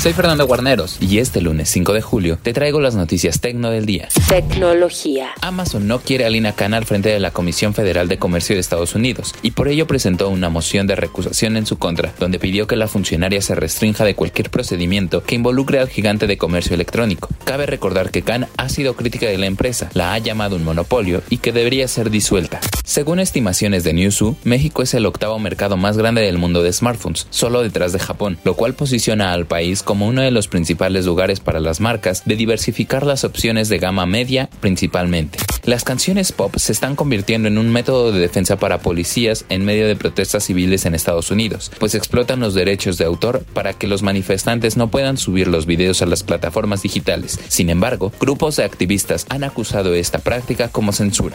Soy Fernando Guarneros y este lunes 5 de julio te traigo las noticias tecno del día. Tecnología. Amazon no quiere a Lina Khan al frente de la Comisión Federal de Comercio de Estados Unidos y por ello presentó una moción de recusación en su contra, donde pidió que la funcionaria se restrinja de cualquier procedimiento que involucre al gigante de comercio electrónico. Cabe recordar que Khan ha sido crítica de la empresa, la ha llamado un monopolio y que debería ser disuelta. Según estimaciones de Newzoo, México es el octavo mercado más grande del mundo de smartphones, solo detrás de Japón, lo cual posiciona al país como uno de los principales lugares para las marcas de diversificar las opciones de gama media principalmente. Las canciones pop se están convirtiendo en un método de defensa para policías en medio de protestas civiles en Estados Unidos, pues explotan los derechos de autor para que los manifestantes no puedan subir los videos a las plataformas digitales. Sin embargo, grupos de activistas han acusado esta práctica como censura.